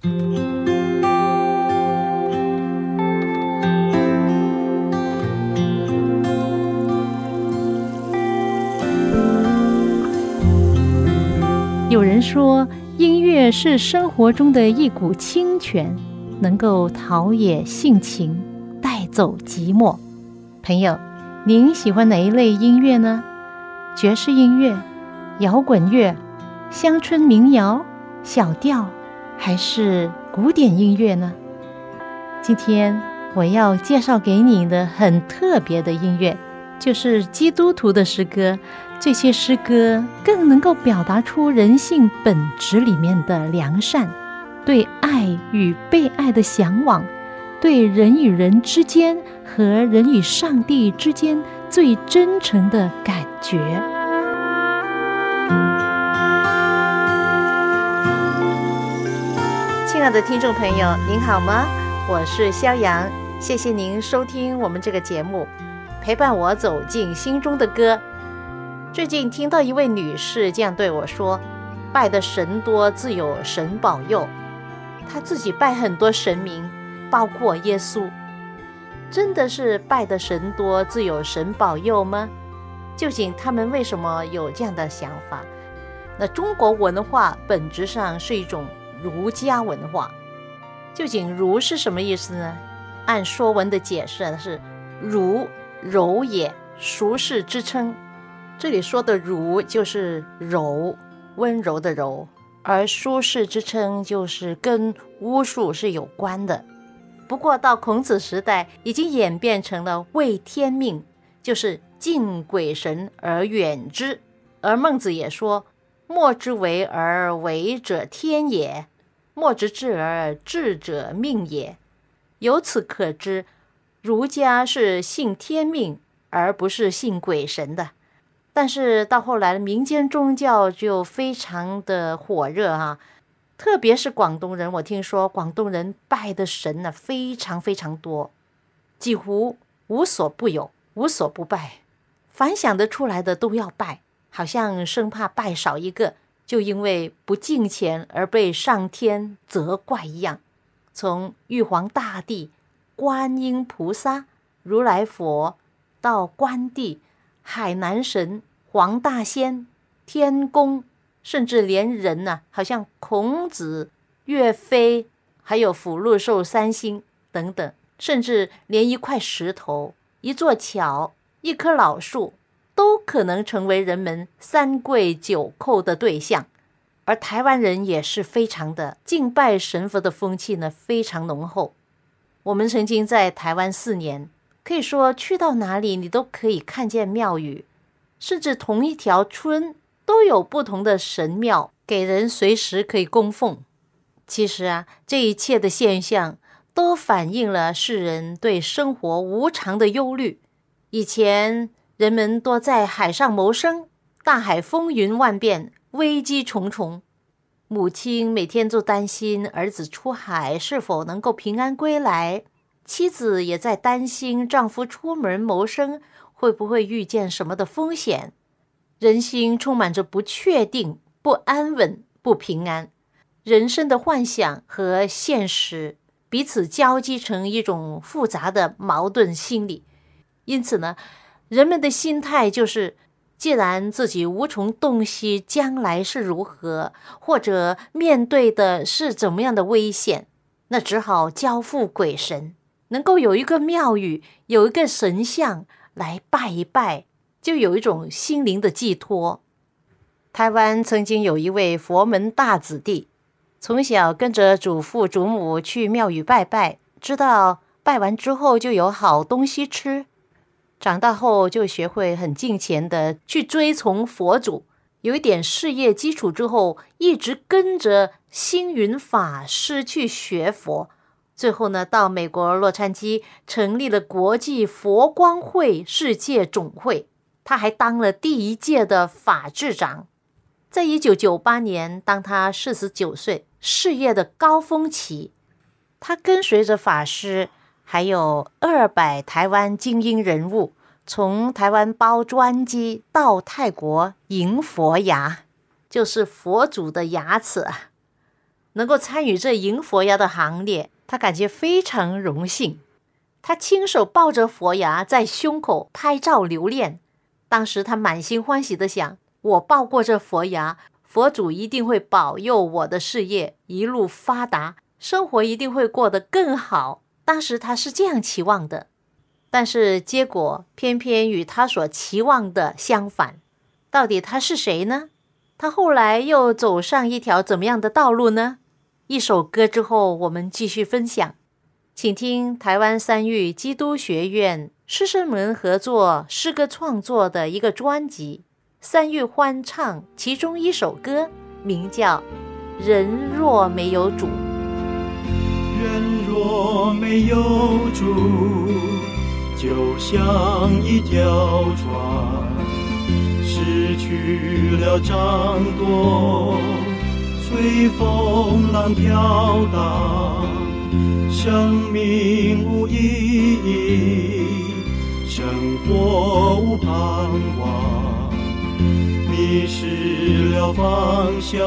有人说，音乐是生活中的一股清泉，能够陶冶性情，带走寂寞。朋友，您喜欢哪一类音乐呢？爵士音乐、摇滚乐、乡村民谣、小调，还是古典音乐呢？今天我要介绍给你的很特别的音乐，就是基督徒的诗歌。这些诗歌更能够表达出人性本质里面的良善，对爱与被爱的向往，对人与人之间和人与上帝之间最真诚的感觉。爱的听众朋友，您好吗？我是肖阳，谢谢您收听我们这个节目，陪伴我走进心中的歌。最近听到一位女士这样对我说：“拜的神多，自有神保佑。”她自己拜很多神明，包括耶稣。真的是拜的神多，自有神保佑吗？究竟他们为什么有这样的想法？那中国文化本质上是一种儒家文化。究竟“儒”是什么意思呢？按《说文》的解释是：“儒，柔也，俗世之称。”这里说的“儒”就是柔，温柔的柔，而舒适之称就是跟巫术是有关的。不过到孔子时代，已经演变成了畏天命，就是敬鬼神而远之。而孟子也说：“莫之为而为者天也，莫之治而治者命也。”由此可知，儒家是信天命，而不是信鬼神的。但是到后来，民间宗教就非常的火热哈，特别是广东人，我听说广东人拜的神呢非常非常多，几乎无所不有，无所不拜，凡想得出来的都要拜，好像生怕拜少一个，就因为不敬钱而被上天责怪一样。从玉皇大帝、观音菩萨、如来佛到关帝、海南神。黄大仙、天宫，甚至连人呢，好像孔子、岳飞，还有福禄寿三星等等，甚至连一块石头、一座桥、一棵老树，可能成为人们三跪九叩的对象。而台湾人也是非常的敬拜神佛的风气呢，非常浓厚。我们曾经在台湾四年，可以说去到哪里，你都可以看见庙宇。甚至同一条村都有不同的神庙，给人随时可以供奉。其实啊，这一切的现象都反映了世人对生活无常的忧虑。以前人们多在海上谋生，大海风云万变，危机重重，母亲每天都担心儿子出海是否能够平安归来，妻子也在担心丈夫出门谋生。会不会遇见什么的风险？人心充满着不确定、不安稳、不平安，人生的幻想和现实彼此交织成一种复杂的矛盾心理。因此呢，人们的心态就是：既然自己无从洞悉将来是如何，或者面对的是怎么样的危险，那只好交付鬼神，能够有一个庙宇，有一个神像。来拜一拜，就有一种心灵的寄托。台湾曾经有一位佛门大子弟，从小跟着祖父祖母去庙宇拜拜，知道拜完之后就有好东西吃。长大后就学会很敬虔的去追从佛祖，有一点事业基础之后，一直跟着星云法师去学佛。最后呢，到美国洛杉矶成立了国际佛光会世界总会，他还当了第一届的法制长。在一九九八年，当他四十九岁，事业的高峰期，他跟随着法师还有二百台湾精英人物，从台湾包专机到泰国迎佛牙，就是佛祖的牙齿啊。能够参与这迎佛牙的行列，他感觉非常荣幸。他亲手抱着佛牙在胸口拍照留念。当时他满心欢喜的想：我抱过这佛牙，佛祖一定会保佑我的事业一路发达，生活一定会过得更好。当时他是这样期望的。但是结果偏偏与他所期望的相反。到底他是谁呢？他后来又走上一条怎么样的道路呢？一首歌之后，我们继续分享，请听台湾三育基督学院师生们合作诗歌创作的一个专辑《三育欢唱》，其中一首歌名叫《人若没有主》。我没有主。就像一条船，失去了掌舵，随风浪飘荡，生命无意义，生活无盼望，迷失了方向，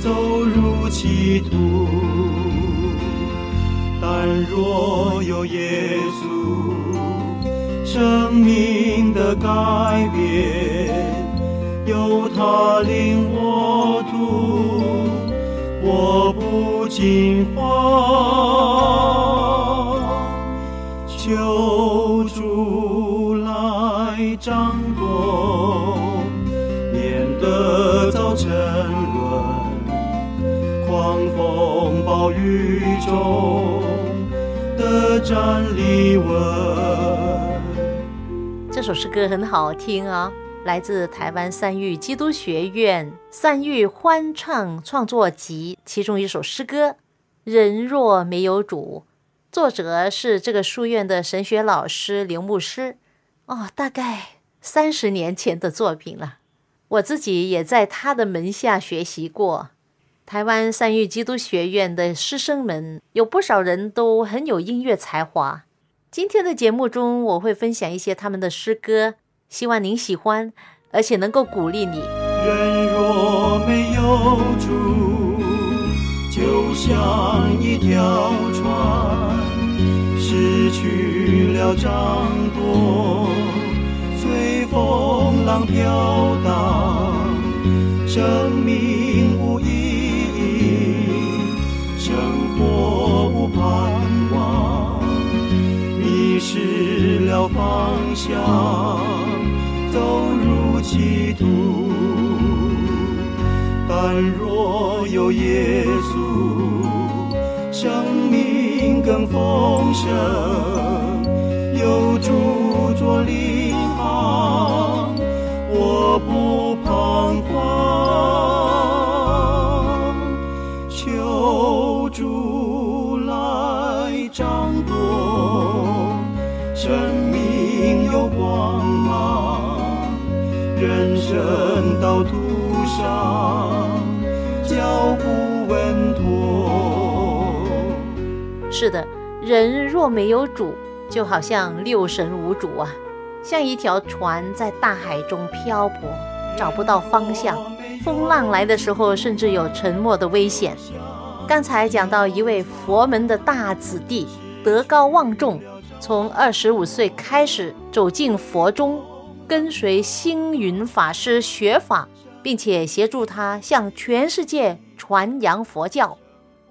走入歧途。但若有耶稣，生命的改变，有他领我途，我不惊慌。求主来掌舵，免得早沉沦，狂风暴雨中。这首诗歌很好听啊，来自台湾三育基督学院三育欢唱创作集，其中一首诗歌《人若没有主》，作者是这个书院的神学老师刘牧师。哦，大概三十年前的作品了，我自己也在他的门下学习过。台湾三育基督学院的师生们有不少人都很有音乐才华。今天的节目中，我会分享一些他们的诗歌，希望您喜欢，而且能够鼓励你。人若没有主，就像一条船，失去了掌舵，随风浪飘荡，生命失了方向，走入歧途。但若有耶稣，生命更丰盛。有主生命有光芒，人生道途上脚步稳妥。是的，人若没有主，就好像六神无主啊，像一条船在大海中漂泊，找不到方向。风浪来的时候，甚至有沉没的危险。刚才讲到一位佛门的大子弟，德高望重。从二十五岁开始走进佛中，跟随星云法师学法，并且协助他向全世界传扬佛教。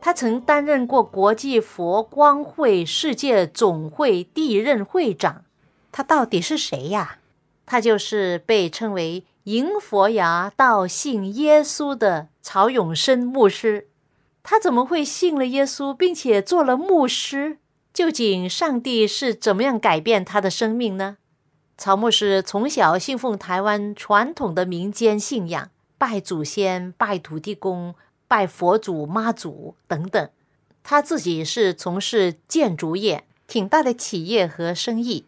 他曾担任过国际佛光会世界总会第一任会长。他到底是谁呀？他就是被称为迎佛牙到信耶稣的曹永生牧师。他怎么会信了耶稣，并且做了牧师？究竟上帝是怎么样改变他的生命呢？曹牧师从小信奉台湾传统的民间信仰，拜祖先、拜土地公、拜佛祖、妈祖等等。他自己是从事建筑业，挺大的企业和生意。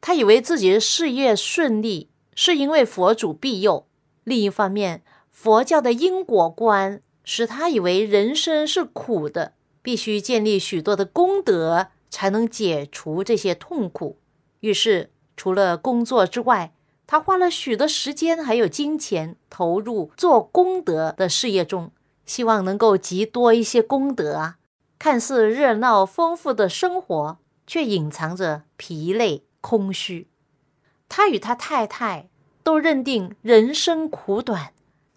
他以为自己的事业顺利，是因为佛祖庇佑。另一方面，佛教的因果观使他以为人生是苦的，必须建立许多的功德。才能解除这些痛苦。于是，除了工作之外，他花了许多时间还有金钱投入做功德的事业中，希望能够积多一些功德啊。看似热闹丰富的生活，却隐藏着疲累空虚。他与他太太都认定人生苦短，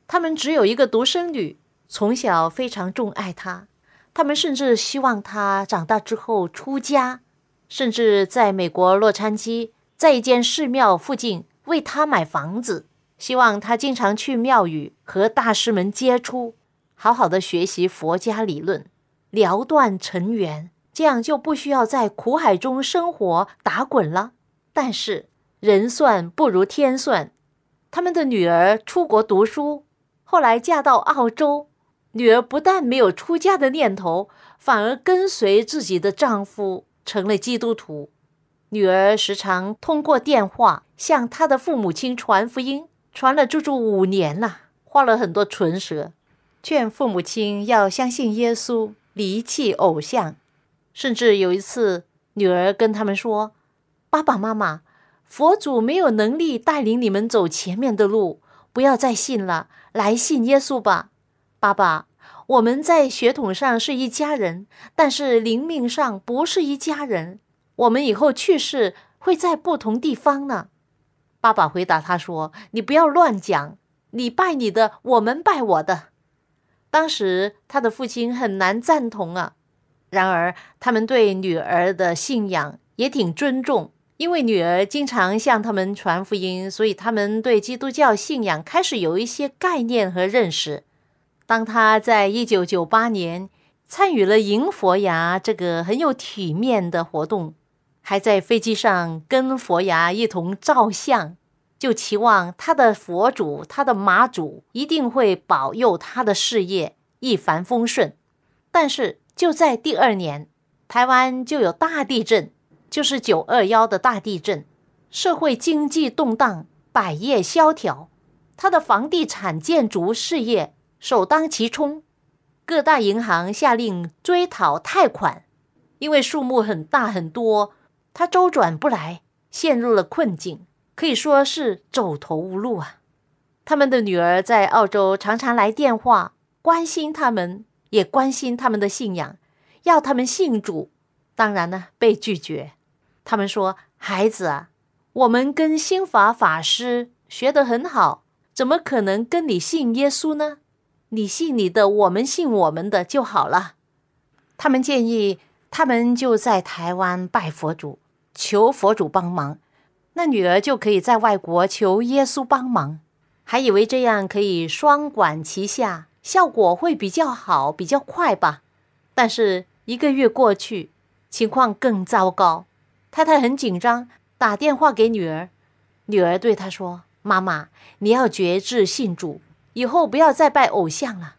他们只有一个独生女，从小非常钟爱她。他们甚至希望他长大之后出家，甚至在美国洛杉矶，在一间寺庙附近为他买房子，希望他经常去庙宇和大师们接触，好好的学习佛家理论，了断尘缘，这样就不需要在苦海中生活打滚了。但是人算不如天算，他们的女儿出国读书，后来嫁到澳洲。女儿不但没有出家的念头，反而跟随自己的丈夫成了基督徒。女儿时常通过电话向她的父母亲传福音，传了足足五年了，花了很多唇舌，劝父母亲要相信耶稣，离弃偶像。甚至有一次，女儿跟他们说：“爸爸妈妈，佛祖没有能力带领你们走前面的路，不要再信了，来信耶稣吧。”爸爸，我们在血统上是一家人，但是灵命上不是一家人。我们以后去世会在不同地方呢。爸爸回答他说：“你不要乱讲，你拜你的，我们拜我的。”当时他的父亲很难赞同啊。然而他们对女儿的信仰也挺尊重，因为女儿经常向他们传福音，所以他们对基督教信仰开始有一些概念和认识。当他在一九九八年参与了迎佛牙这个很有体面的活动，还在飞机上跟佛牙一同照相，就期望他的佛祖、他的马祖一定会保佑他的事业一帆风顺。但是就在第二年，台湾就有大地震，就是九二幺的大地震，社会经济动荡，百业萧条，他的房地产建筑事业。首当其冲，各大银行下令追讨贷款，因为数目很大很多，他周转不来，陷入了困境，可以说是走投无路啊。他们的女儿在澳洲常常来电话，关心他们，也关心他们的信仰，要他们信主，当然呢被拒绝。他们说：“孩子啊，我们跟新法法师学得很好，怎么可能跟你信耶稣呢？”你信你的，我们信我们的就好了。他们建议，他们就在台湾拜佛祖，求佛祖帮忙。那女儿就可以在外国求耶稣帮忙，还以为这样可以双管齐下，效果会比较好，比较快吧。但是一个月过去，情况更糟糕。太太很紧张，打电话给女儿，女儿对她说：“妈妈，你要觉志信主。”以后不要再拜偶像了。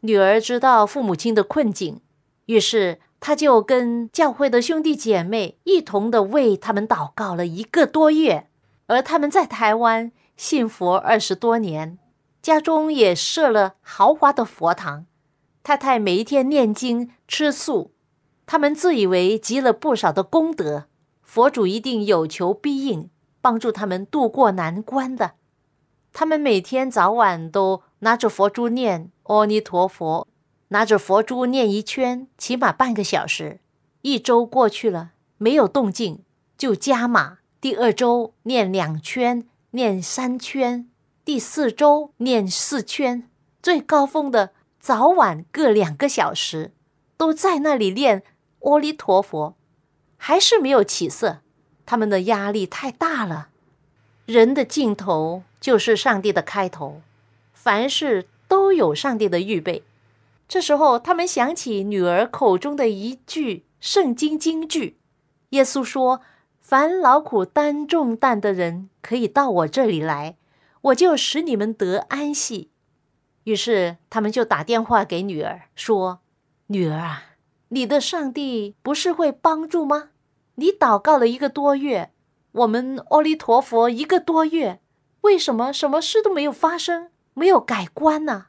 女儿知道父母亲的困境，于是她就跟教会的兄弟姐妹一同的为他们祷告了一个多月。而他们在台湾信佛二十多年，家中也设了豪华的佛堂。太太每一天念经吃素，他们自以为积了不少的功德，佛祖一定有求必应，帮助他们渡过难关的。他们每天早晚都拿着佛珠念阿弥陀佛，拿着佛珠念一圈，起码半个小时。一周过去了，没有动静，就加码。第二周念两圈，念三圈，第四周念四圈。最高峰的早晚各两个小时，都在那里念阿弥陀佛，还是没有起色。他们的压力太大了。人的尽头。就是上帝的开头，凡事都有上帝的预备。这时候，他们想起女儿口中的一句圣经金句：“耶稣说，凡劳苦担重担的人，可以到我这里来，我就使你们得安息。”于是，他们就打电话给女儿说：“女儿啊，你的上帝不是会帮助吗？你祷告了一个多月，我们阿弥陀佛一个多月。”为什么什么事都没有发生，没有改观呢？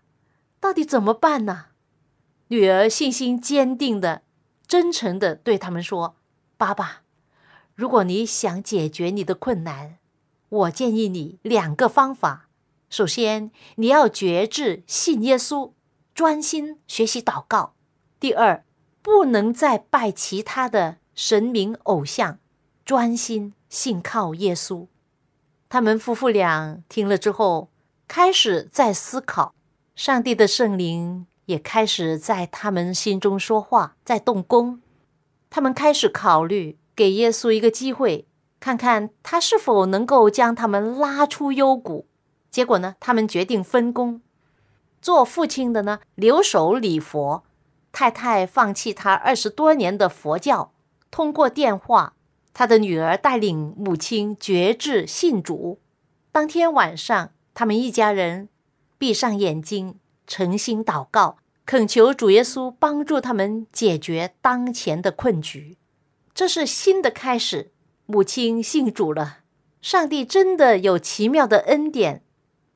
到底怎么办呢？女儿信心坚定的、真诚的对他们说：“爸爸，如果你想解决你的困难，我建议你两个方法。首先，你要觉志信耶稣，专心学习祷告；第二，不能再拜其他的神明偶像，专心信靠耶稣。他们夫妇俩听了之后，开始在思考，上帝的圣灵也开始在他们心中说话，在动工。他们开始考虑给耶稣一个机会，看看他是否能够将他们拉出幽谷。结果呢，他们决定分工。做父亲的呢，留守礼佛；太太放弃他二十多年的佛教，通过电话，他的女儿带领母亲决志信主。当天晚上，他们一家人闭上眼睛，诚心祷告，恳求主耶稣帮助他们解决当前的困局。这是新的开始。母亲信主了，上帝真的有奇妙的恩典。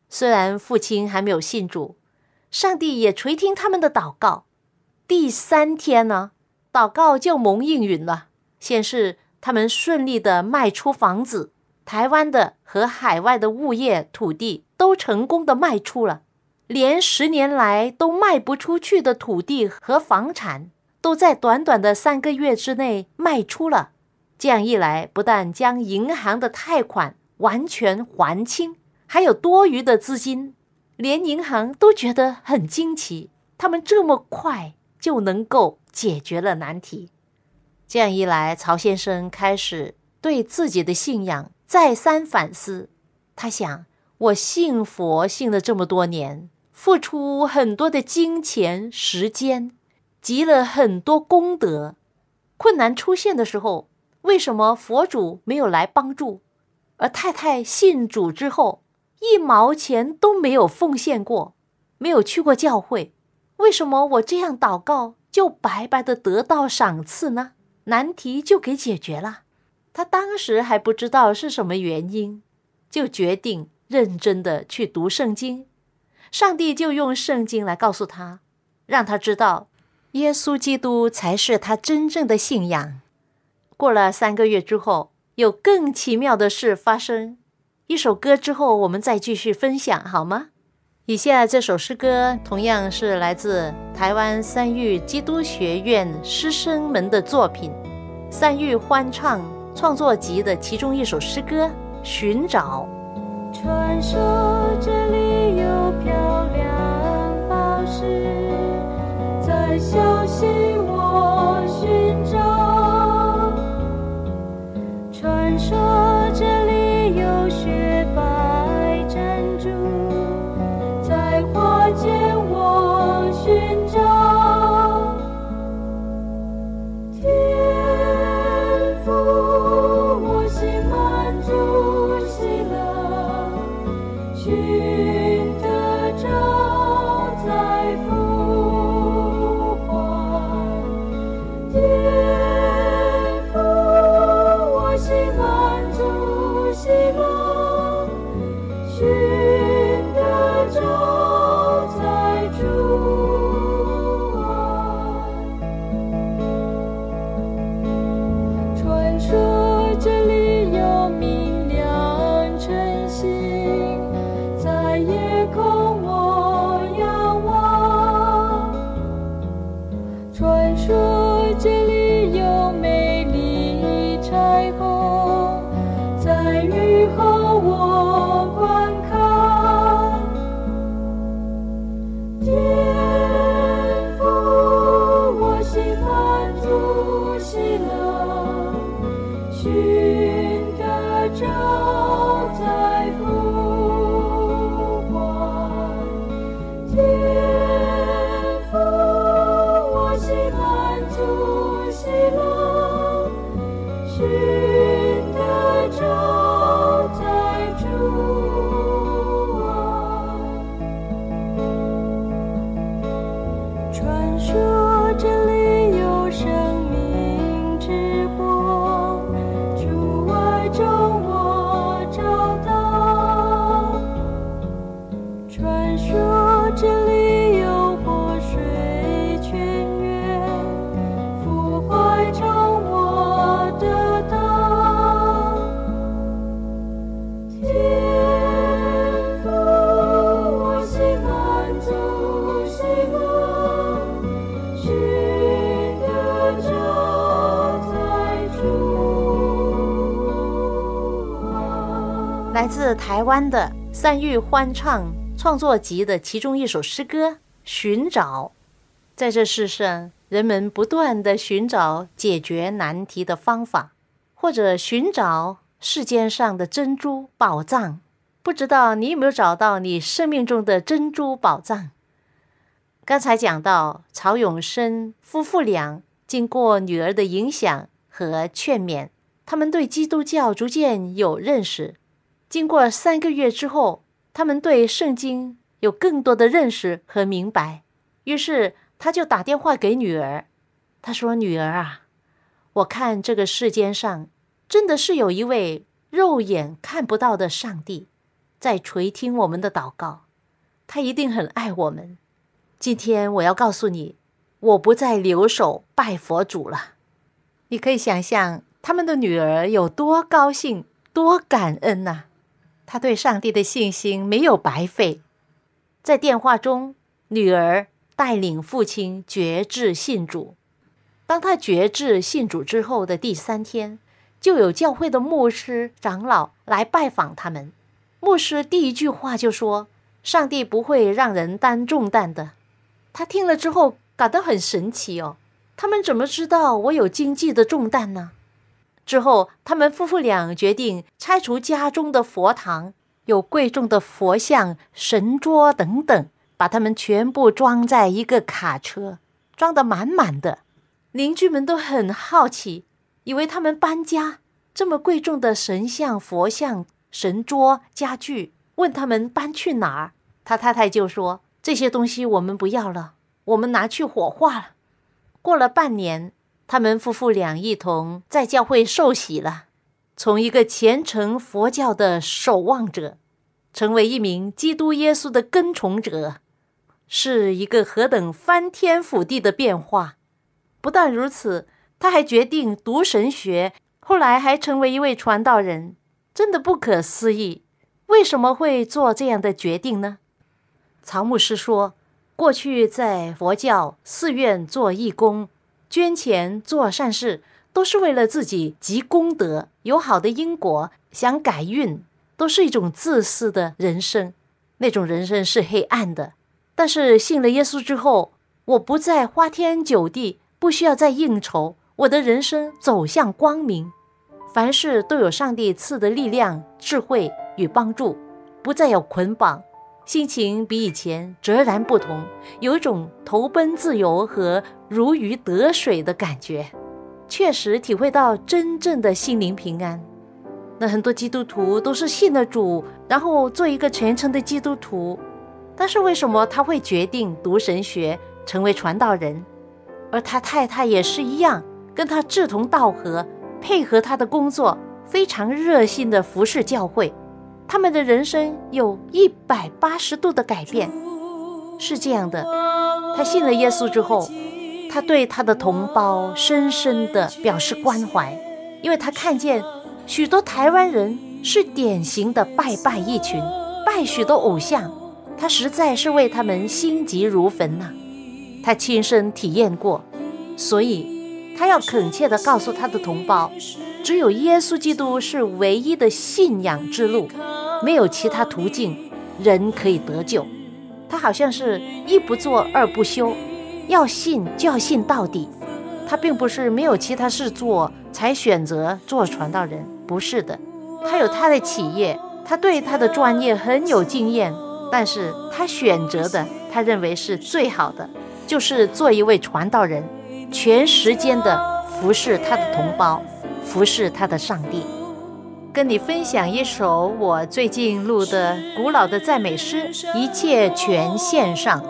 虽然父亲还没有信主，上帝也垂听他们的祷告。第三天呢，祷告就蒙应允了，显示他们顺利的卖出房子，台湾的和海外的物业土地都成功的卖出了，连十年来都卖不出去的土地和房产，都在短短的三个月之内卖出了。这样一来，不但将银行的贷款完全还清。还有多余的资金，连银行都觉得很惊奇，他们这么快就能够解决了难题。这样一来，曹先生开始对自己的信仰再三反思。他想：我信佛信了这么多年，付出很多的金钱、时间，积了很多功德，困难出现的时候，为什么佛主没有来帮助？而太太信主之后，一毛钱都没有奉献过，没有去过教会，为什么我这样祷告就白白的得到赏赐呢？难题就给解决了。他当时还不知道是什么原因，就决定认真的去读圣经。上帝就用圣经来告诉他，让他知道耶稣基督才是他真正的信仰。过了三个月之后，有更奇妙的事发生。一首歌之后，我们再继续分享，好吗？以下这首诗歌同样是来自台湾三育基督学院师生们的作品，《三育欢唱创作集》的其中一首诗歌《寻找》。传说这里有漂亮宝石，在小溪来自台湾的三玉欢唱创作集的其中一首诗歌《寻找》。在这世上，人们不断的寻找解决难题的方法，或者寻找世间上的珍珠宝藏。不知道你有没有找到你生命中的珍珠宝藏？刚才讲到曹永生夫妇俩，经过女儿的影响和劝勉，他们对基督教逐渐有认识。经过三个月之后，他们对圣经有更多的认识和明白。于是他就打电话给女儿，他说：“女儿啊，我看这个世间上真的是有一位肉眼看不到的上帝，在垂听我们的祷告。他一定很爱我们。今天我要告诉你，我不再留守拜佛主了。你可以想象他们的女儿有多高兴、多感恩呐！”他对上帝的信心没有白费。在电话中，女儿带领父亲决志信主。当他决志信主之后的第三天，就有教会的牧师长老来拜访他们。牧师第一句话就说：“上帝不会让人担重担的。”他听了之后感到很神奇哦，他们怎么知道我有经济的重担呢？之后，他们夫妇俩决定拆除家中的佛堂，有贵重的佛像、神桌等等，把它们全部装在一个卡车，装得满满的。邻居们都很好奇，以为他们搬家，这么贵重的神像、佛像、神桌、家具，问他们搬去哪儿。他太太就说：“这些东西我们不要了，我们拿去火化了。”过了半年。他们夫妇俩一同在教会受洗了，从一个虔诚佛教的守望者，成为一名基督耶稣的跟从者，是一个何等翻天覆地的变化！不但如此，他还决定读神学，后来还成为一位传道人，真的不可思议！为什么会做这样的决定呢？曹牧师说：“过去在佛教寺院做义工。”捐钱做善事，都是为了自己积功德、有好的因果，想改运，都是一种自私的人生。那种人生是黑暗的。但是信了耶稣之后，我不再花天酒地，不需要再应酬，我的人生走向光明。凡事都有上帝赐的力量、智慧与帮助，不再有捆绑。心情比以前截然不同，有一种投奔自由和如鱼得水的感觉，确实体会到真正的心灵平安。那很多基督徒都是信了主，然后做一个虔诚的基督徒，但是为什么他会决定读神学，成为传道人？而他太太也是一样，跟他志同道合，配合他的工作，非常热心的服侍教会。他们的人生有一百八十度的改变，是这样的。他信了耶稣之后，他对他的同胞深深的表示关怀，因为他看见许多台湾人是典型的拜拜一群，拜许多偶像，他实在是为他们心急如焚呐。他亲身体验过，所以他要恳切地告诉他的同胞，只有耶稣基督是唯一的信仰之路。没有其他途径，人可以得救。他好像是一不做二不休，要信就要信到底。他并不是没有其他事做才选择做传道人，不是的。他有他的企业，他对他的专业很有经验，但是他选择的，他认为是最好的，就是做一位传道人，全时间的服侍他的同胞，服侍他的上帝。跟你分享一首我最近录的古老的赞美诗，《一切全献上》。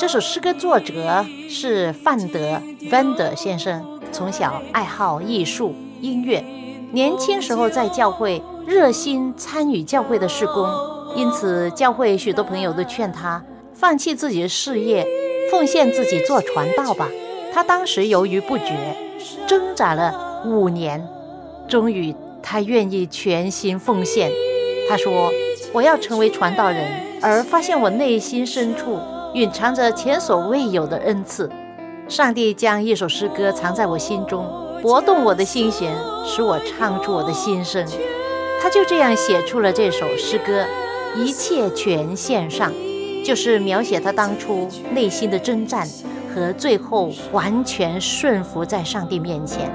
这首诗歌作者是范德 （Van der） 先生，从小爱好艺术、音乐，年轻时候在教会热心参与教会的事工，因此教会许多朋友都劝他放弃自己的事业，奉献自己做传道吧。他当时犹豫不决，挣扎了五年，终于他愿意全心奉献，他说，我要成为传道人，而发现我内心深处蕴藏着前所未有的恩赐。上帝将一首诗歌藏在我心中，拨动我的心弦，使我唱出我的心声。他就这样写出了这首诗歌，一切全献上，就是描写他当初内心的征战和最后完全顺服在上帝面前。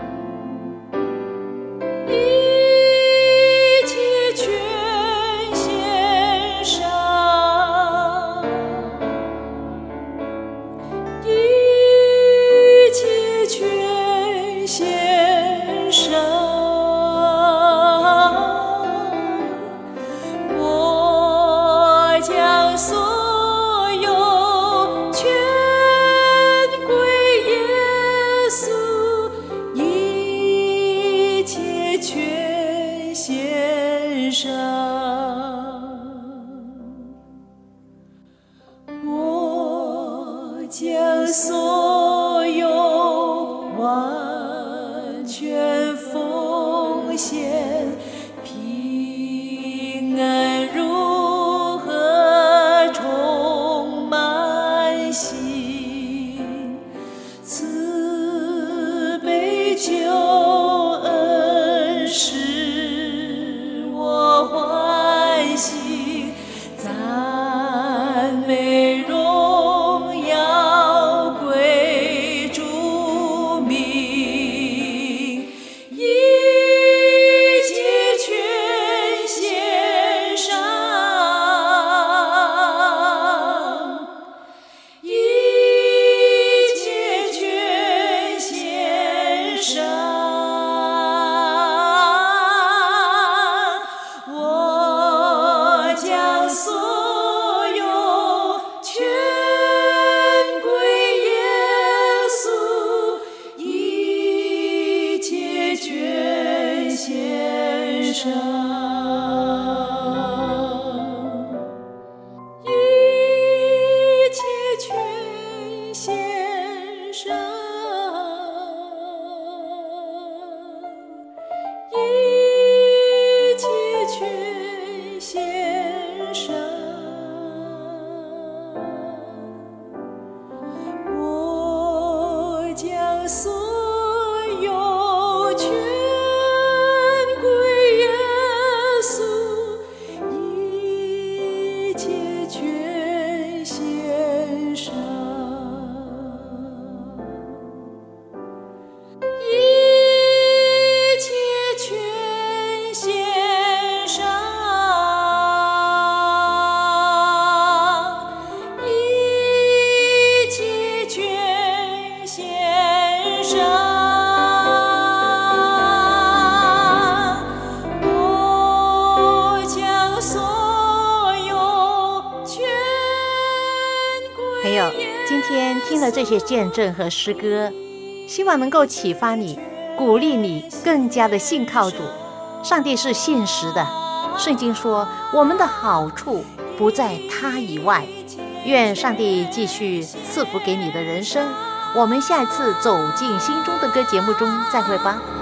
这些见证和诗歌希望能够启发你鼓励你更加的信靠主。上帝是现实的圣经说我们的好处不在他以外。愿上帝继续赐福给你的人生我们下一次走进心中的歌节目中再会吧。